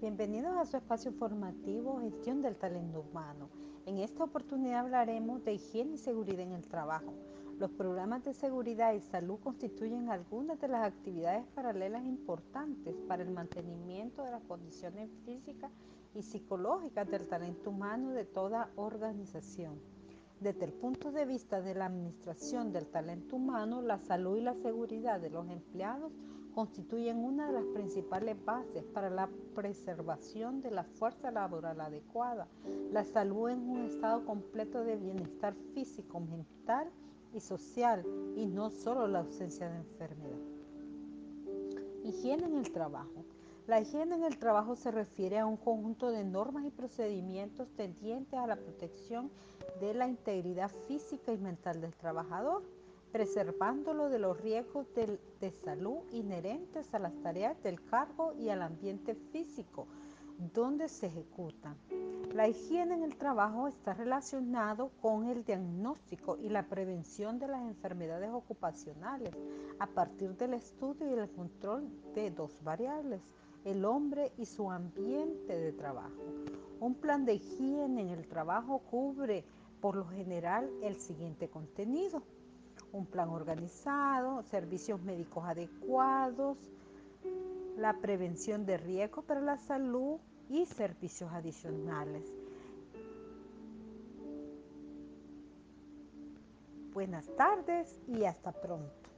Bienvenidos a su espacio formativo Gestión del Talento Humano. En esta oportunidad hablaremos de higiene y seguridad en el trabajo. Los programas de seguridad y salud constituyen algunas de las actividades paralelas importantes para el mantenimiento de las condiciones físicas y psicológicas del talento humano de toda organización. Desde el punto de vista de la administración del talento humano, la salud y la seguridad de los empleados constituyen una de las principales bases para la preservación de la fuerza laboral adecuada, la salud en un estado completo de bienestar físico, mental y social y no solo la ausencia de enfermedad. Higiene en el trabajo. La higiene en el trabajo se refiere a un conjunto de normas y procedimientos tendientes a la protección de la integridad física y mental del trabajador preservándolo de los riesgos de, salud inherentes a las tareas del cargo y al ambiente físico donde se ejecutan. La higiene en el trabajo está relacionado con el diagnóstico y la prevención de las enfermedades ocupacionales a partir del estudio y el control de dos variables, el hombre y su ambiente de trabajo. Un plan de higiene en el trabajo cubre por lo general el siguiente contenido un plan organizado, servicios médicos adecuados, la prevención de riesgo para la salud y servicios adicionales. Buenas tardes y hasta pronto.